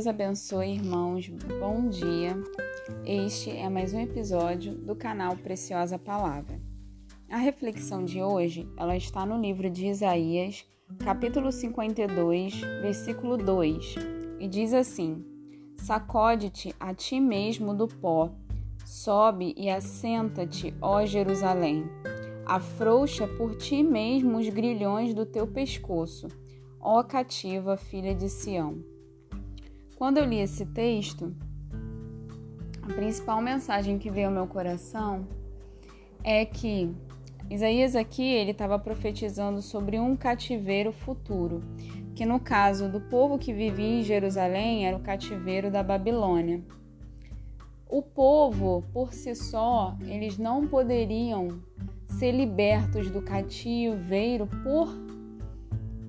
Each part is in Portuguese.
Deus abençoe, irmãos. Bom dia. Este é mais um episódio do canal Preciosa Palavra. A reflexão de hoje, ela está no livro de Isaías, capítulo 52, versículo 2, e diz assim: Sacode-te a ti mesmo do pó, sobe e assenta-te, ó Jerusalém. Afrouxa por ti mesmo os grilhões do teu pescoço ó cativa filha de Sião. Quando eu li esse texto, a principal mensagem que veio ao meu coração é que Isaías aqui ele estava profetizando sobre um cativeiro futuro, que no caso do povo que vivia em Jerusalém era o cativeiro da Babilônia. O povo, por si só, eles não poderiam ser libertos do cativeiro por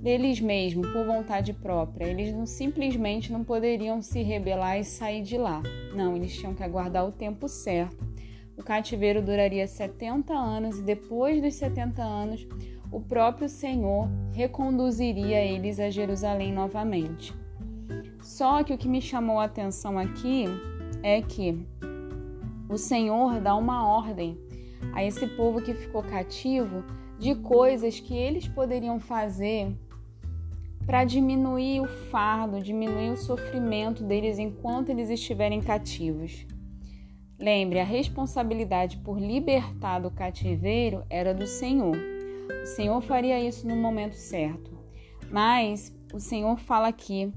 deles mesmos, por vontade própria. Eles não simplesmente não poderiam se rebelar e sair de lá. Não, eles tinham que aguardar o tempo certo. O cativeiro duraria 70 anos e depois dos 70 anos, o próprio Senhor reconduziria eles a Jerusalém novamente. Só que o que me chamou a atenção aqui é que o Senhor dá uma ordem a esse povo que ficou cativo de coisas que eles poderiam fazer para diminuir o fardo, diminuir o sofrimento deles enquanto eles estiverem cativos. Lembre, a responsabilidade por libertar do cativeiro era do Senhor. O Senhor faria isso no momento certo. Mas o Senhor fala aqui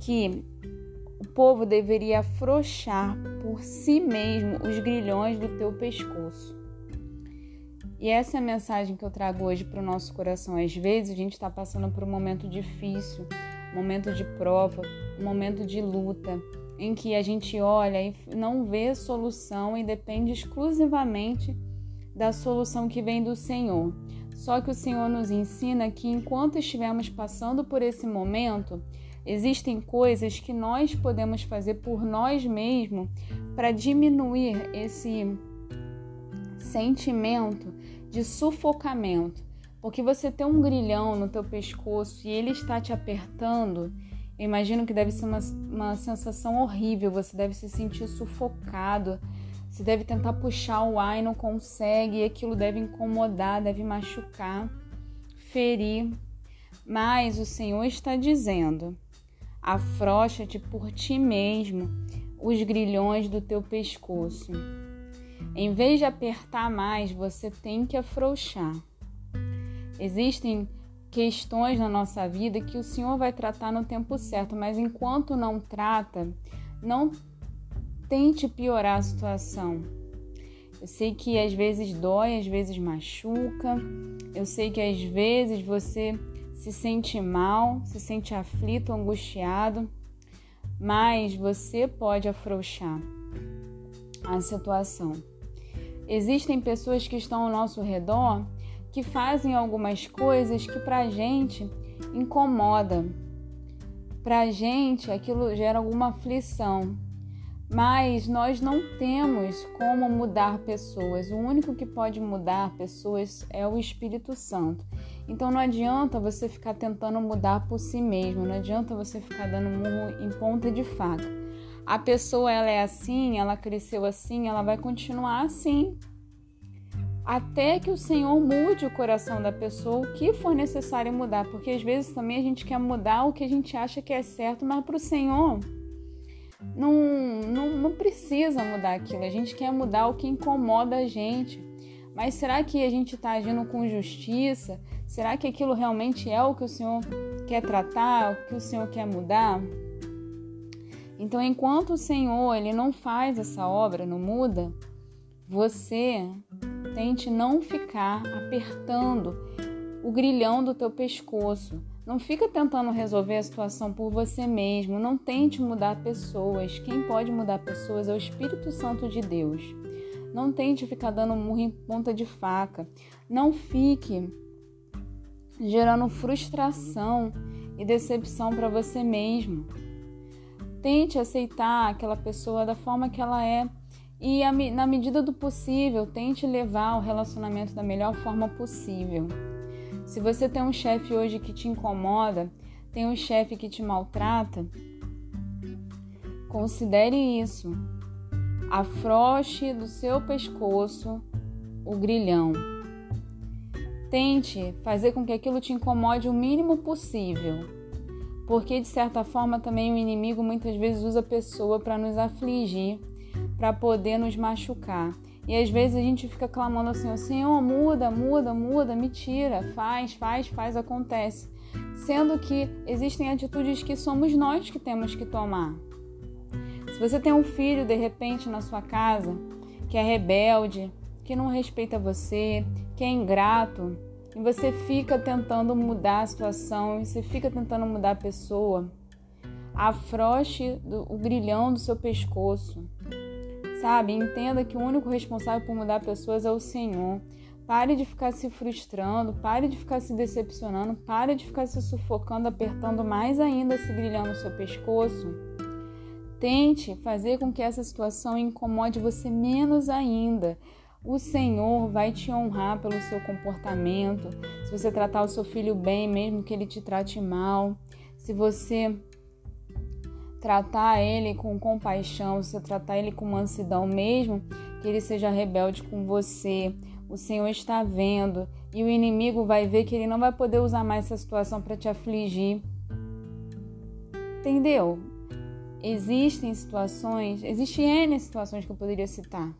que o povo deveria afrouxar por si mesmo os grilhões do teu pescoço. E essa é a mensagem que eu trago hoje para o nosso coração. Às vezes a gente está passando por um momento difícil, um momento de prova, um momento de luta, em que a gente olha e não vê solução e depende exclusivamente da solução que vem do Senhor. Só que o Senhor nos ensina que enquanto estivermos passando por esse momento, existem coisas que nós podemos fazer por nós mesmos para diminuir esse sentimento de sufocamento, porque você tem um grilhão no teu pescoço e ele está te apertando. Eu imagino que deve ser uma, uma sensação horrível, você deve se sentir sufocado, você deve tentar puxar o ar e não consegue, e aquilo deve incomodar, deve machucar, ferir. Mas o Senhor está dizendo: afrocha-te por ti mesmo os grilhões do teu pescoço. Em vez de apertar mais, você tem que afrouxar. Existem questões na nossa vida que o Senhor vai tratar no tempo certo, mas enquanto não trata, não tente piorar a situação. Eu sei que às vezes dói, às vezes machuca. Eu sei que às vezes você se sente mal, se sente aflito, angustiado, mas você pode afrouxar a situação. Existem pessoas que estão ao nosso redor que fazem algumas coisas que para a gente incomoda. Para a gente aquilo gera alguma aflição. Mas nós não temos como mudar pessoas. O único que pode mudar pessoas é o Espírito Santo. Então não adianta você ficar tentando mudar por si mesmo, não adianta você ficar dando murro em ponta de faca a pessoa ela é assim, ela cresceu assim, ela vai continuar assim. Até que o Senhor mude o coração da pessoa, o que for necessário mudar, porque às vezes também a gente quer mudar o que a gente acha que é certo, mas para o Senhor não, não, não precisa mudar aquilo, a gente quer mudar o que incomoda a gente. Mas será que a gente está agindo com justiça? Será que aquilo realmente é o que o Senhor quer tratar, o que o Senhor quer mudar? Então, enquanto o Senhor ele não faz essa obra, não muda, você tente não ficar apertando o grilhão do teu pescoço. Não fica tentando resolver a situação por você mesmo. Não tente mudar pessoas. Quem pode mudar pessoas é o Espírito Santo de Deus. Não tente ficar dando murro em ponta de faca. Não fique gerando frustração e decepção para você mesmo. Tente aceitar aquela pessoa da forma que ela é e, na medida do possível, tente levar o relacionamento da melhor forma possível. Se você tem um chefe hoje que te incomoda, tem um chefe que te maltrata, Considere isso. Afroche do seu pescoço o grilhão. Tente fazer com que aquilo te incomode o mínimo possível, porque de certa forma também o inimigo muitas vezes usa a pessoa para nos afligir, para poder nos machucar. E às vezes a gente fica clamando assim: Senhor, muda, muda, muda, me tira, faz, faz, faz, acontece. Sendo que existem atitudes que somos nós que temos que tomar. Se você tem um filho de repente na sua casa que é rebelde, que não respeita você, que é ingrato, e você fica tentando mudar a situação, e você fica tentando mudar a pessoa, afroche o grilhão do seu pescoço. Sabe? Entenda que o único responsável por mudar pessoas é o Senhor. Pare de ficar se frustrando, pare de ficar se decepcionando, pare de ficar se sufocando, apertando mais ainda esse grilhão no seu pescoço. Tente fazer com que essa situação incomode você menos ainda. O Senhor vai te honrar pelo seu comportamento. Se você tratar o seu filho bem, mesmo que ele te trate mal, se você tratar ele com compaixão, se você tratar ele com mansidão, mesmo que ele seja rebelde com você, o Senhor está vendo e o inimigo vai ver que ele não vai poder usar mais essa situação para te afligir. Entendeu? Existem situações, existem N situações que eu poderia citar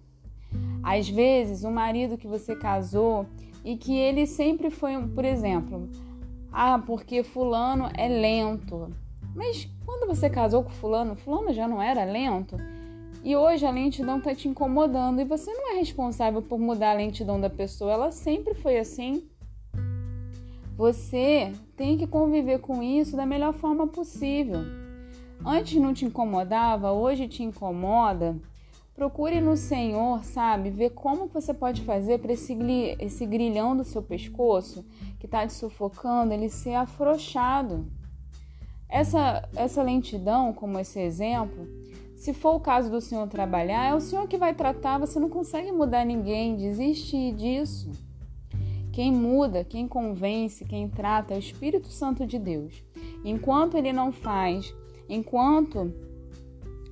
às vezes, o marido que você casou e que ele sempre foi, por exemplo, ah, porque fulano é lento. Mas quando você casou com fulano, fulano já não era lento? E hoje a lentidão está te incomodando e você não é responsável por mudar a lentidão da pessoa, ela sempre foi assim. Você tem que conviver com isso da melhor forma possível. Antes não te incomodava, hoje te incomoda. Procure no Senhor, sabe, ver como você pode fazer para esse, esse grilhão do seu pescoço que está te sufocando, ele ser afrouxado. Essa, essa lentidão, como esse exemplo, se for o caso do Senhor trabalhar, é o Senhor que vai tratar, você não consegue mudar ninguém, desiste disso. Quem muda, quem convence, quem trata é o Espírito Santo de Deus. Enquanto ele não faz, enquanto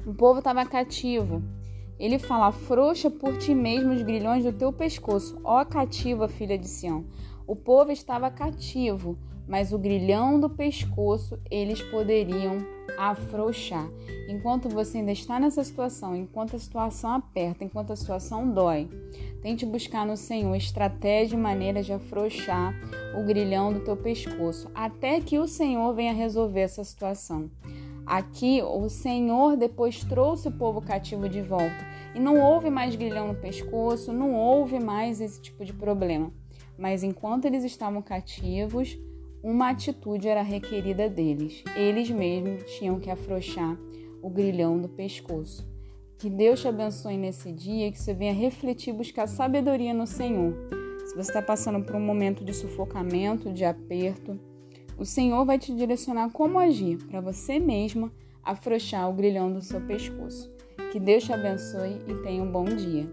o povo estava cativo, ele fala: Frouxa por ti mesmo os grilhões do teu pescoço, ó cativa filha de Sião. O povo estava cativo, mas o grilhão do pescoço eles poderiam afrouxar. Enquanto você ainda está nessa situação, enquanto a situação aperta, enquanto a situação dói, tente buscar no Senhor estratégia e maneira de afrouxar o grilhão do teu pescoço, até que o Senhor venha resolver essa situação. Aqui, o Senhor depois trouxe o povo cativo de volta e não houve mais grilhão no pescoço, não houve mais esse tipo de problema. Mas enquanto eles estavam cativos, uma atitude era requerida deles. Eles mesmos tinham que afrouxar o grilhão do pescoço. Que Deus te abençoe nesse dia e que você venha refletir, buscar sabedoria no Senhor. Se você está passando por um momento de sufocamento, de aperto, o Senhor vai te direcionar como agir para você mesma afrouxar o grilhão do seu pescoço. Que Deus te abençoe e tenha um bom dia.